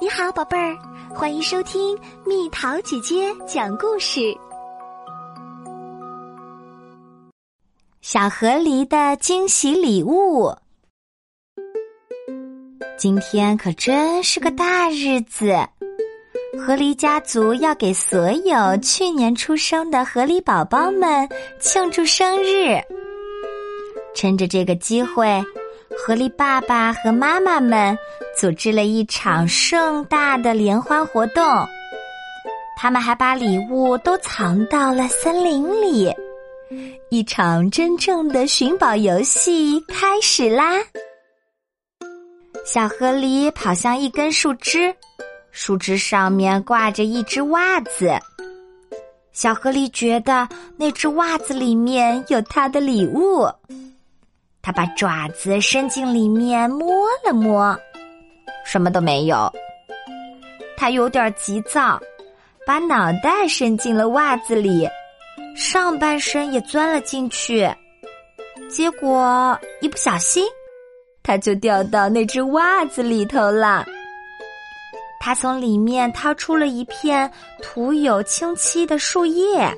你好，宝贝儿，欢迎收听蜜桃姐姐讲故事。小河狸的惊喜礼物，今天可真是个大日子！河狸家族要给所有去年出生的河狸宝宝们庆祝生日。趁着这个机会。河狸爸爸和妈妈们组织了一场盛大的联欢活动，他们还把礼物都藏到了森林里。一场真正的寻宝游戏开始啦！小河狸跑向一根树枝，树枝上面挂着一只袜子。小河狸觉得那只袜子里面有它的礼物。他把爪子伸进里面摸了摸，什么都没有。他有点急躁，把脑袋伸进了袜子里，上半身也钻了进去。结果一不小心，他就掉到那只袜子里头了。他从里面掏出了一片涂有清漆的树叶，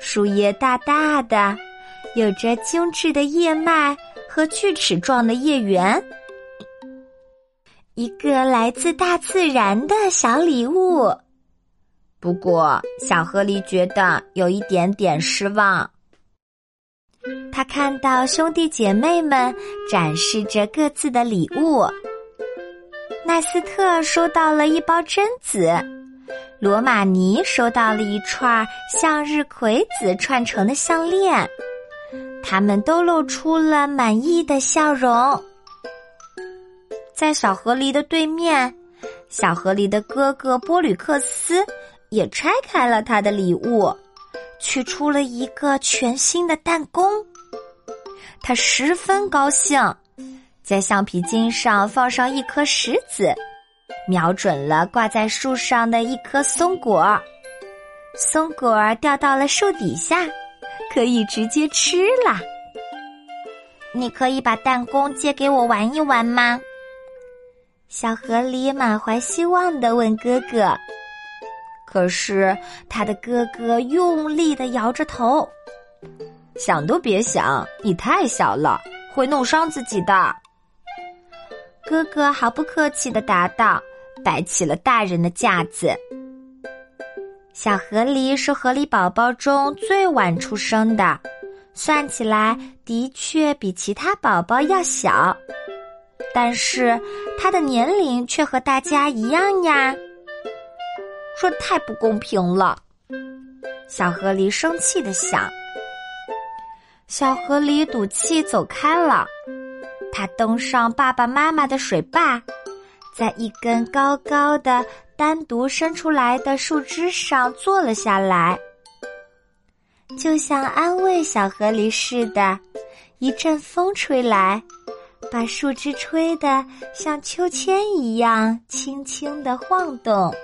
树叶大大的。有着精致的叶脉和锯齿状的叶缘，一个来自大自然的小礼物。不过，小河狸觉得有一点点失望。他看到兄弟姐妹们展示着各自的礼物。奈斯特收到了一包榛子，罗马尼收到了一串向日葵籽串成的项链。他们都露出了满意的笑容。在小河狸的对面，小河狸的哥哥波吕克斯也拆开了他的礼物，取出了一个全新的弹弓。他十分高兴，在橡皮筋上放上一颗石子，瞄准了挂在树上的一颗松果。松果儿掉到了树底下。可以直接吃啦！你可以把弹弓借给我玩一玩吗？小河狸满怀希望的问哥哥。可是他的哥哥用力的摇着头，想都别想，你太小了，会弄伤自己的。哥哥毫不客气的答道，摆起了大人的架子。小河狸是河狸宝宝中最晚出生的，算起来的确比其他宝宝要小，但是它的年龄却和大家一样呀。这太不公平了！小河狸生气的想。小河狸赌气走开了，他登上爸爸妈妈的水坝。在一根高高的、单独伸出来的树枝上坐了下来，就像安慰小河狸似的。一阵风吹来，把树枝吹得像秋千一样轻轻的晃动。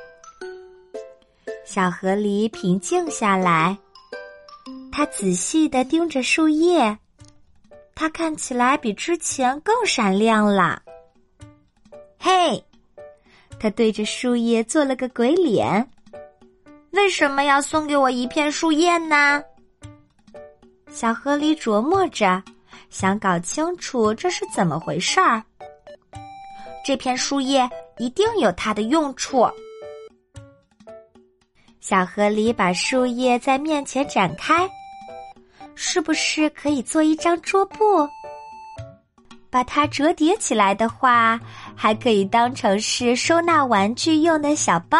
小河狸平静下来，他仔细的盯着树叶，它看起来比之前更闪亮了。嘿，他对着树叶做了个鬼脸。为什么要送给我一片树叶呢？小河狸琢磨着，想搞清楚这是怎么回事儿。这片树叶一定有它的用处。小河狸把树叶在面前展开，是不是可以做一张桌布？把它折叠起来的话，还可以当成是收纳玩具用的小包。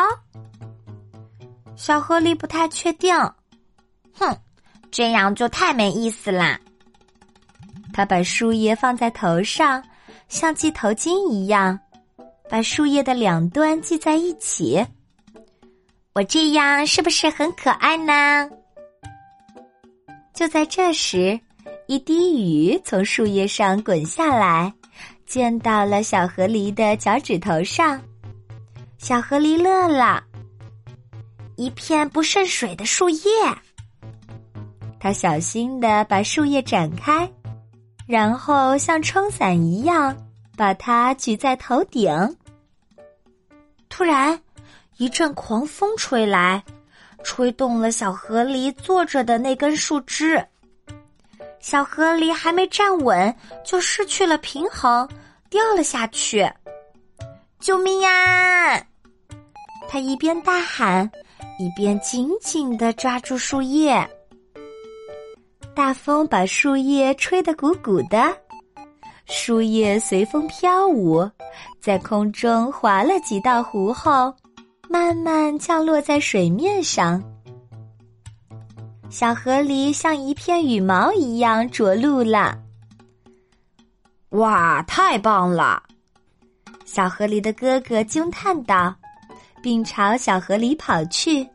小河狸不太确定，哼，这样就太没意思啦。他把树叶放在头上，像系头巾一样，把树叶的两端系在一起。我这样是不是很可爱呢？就在这时。一滴雨从树叶上滚下来，溅到了小河狸的脚趾头上。小河狸乐了，一片不渗水的树叶。他小心的把树叶展开，然后像撑伞一样把它举在头顶。突然，一阵狂风吹来，吹动了小河狸坐着的那根树枝。小河狸还没站稳，就失去了平衡，掉了下去。救命呀！他一边大喊，一边紧紧的抓住树叶。大风把树叶吹得鼓鼓的，树叶随风飘舞，在空中划了几道弧后，慢慢降落在水面上。小河狸像一片羽毛一样着陆了。哇，太棒了！小河狸的哥哥惊叹道，并朝小河狸跑去。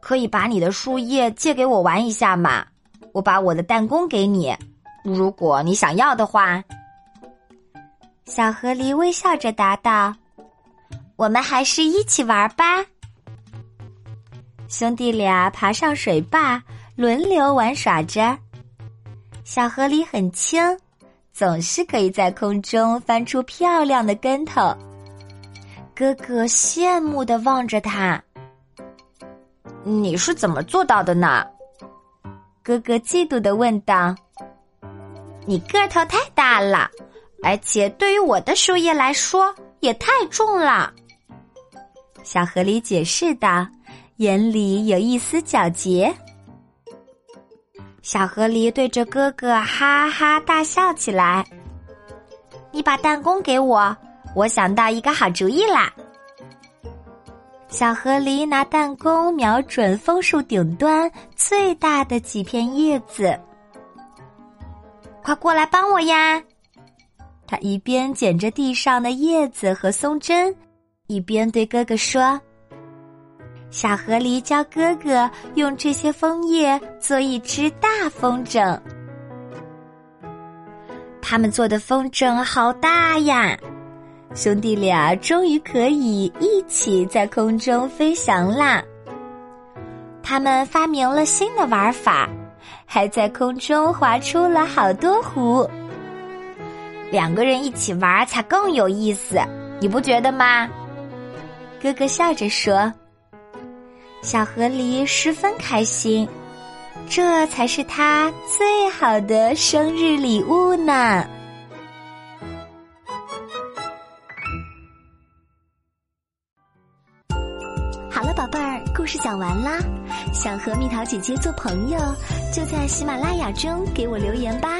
可以把你的树叶借给我玩一下吗？我把我的弹弓给你，如果你想要的话。小河狸微笑着答道：“我们还是一起玩吧。”兄弟俩爬上水坝，轮流玩耍着。小河里很轻，总是可以在空中翻出漂亮的跟头。哥哥羡慕的望着他：“你是怎么做到的呢？”哥哥嫉妒的问道：“你个头太大了，而且对于我的树叶来说也太重了。”小河狸解释道。眼里有一丝皎洁，小河狸对着哥哥哈哈大笑起来。你把弹弓给我，我想到一个好主意啦！小河狸拿弹弓瞄准枫树顶端最大的几片叶子，快过来帮我呀！他一边捡着地上的叶子和松针，一边对哥哥说。小河狸教哥哥用这些枫叶做一只大风筝，他们做的风筝好大呀！兄弟俩终于可以一起在空中飞翔啦！他们发明了新的玩法，还在空中划出了好多弧。两个人一起玩才更有意思，你不觉得吗？哥哥笑着说。小河狸十分开心，这才是他最好的生日礼物呢。好了，宝贝儿，故事讲完啦。想和蜜桃姐姐做朋友，就在喜马拉雅中给我留言吧。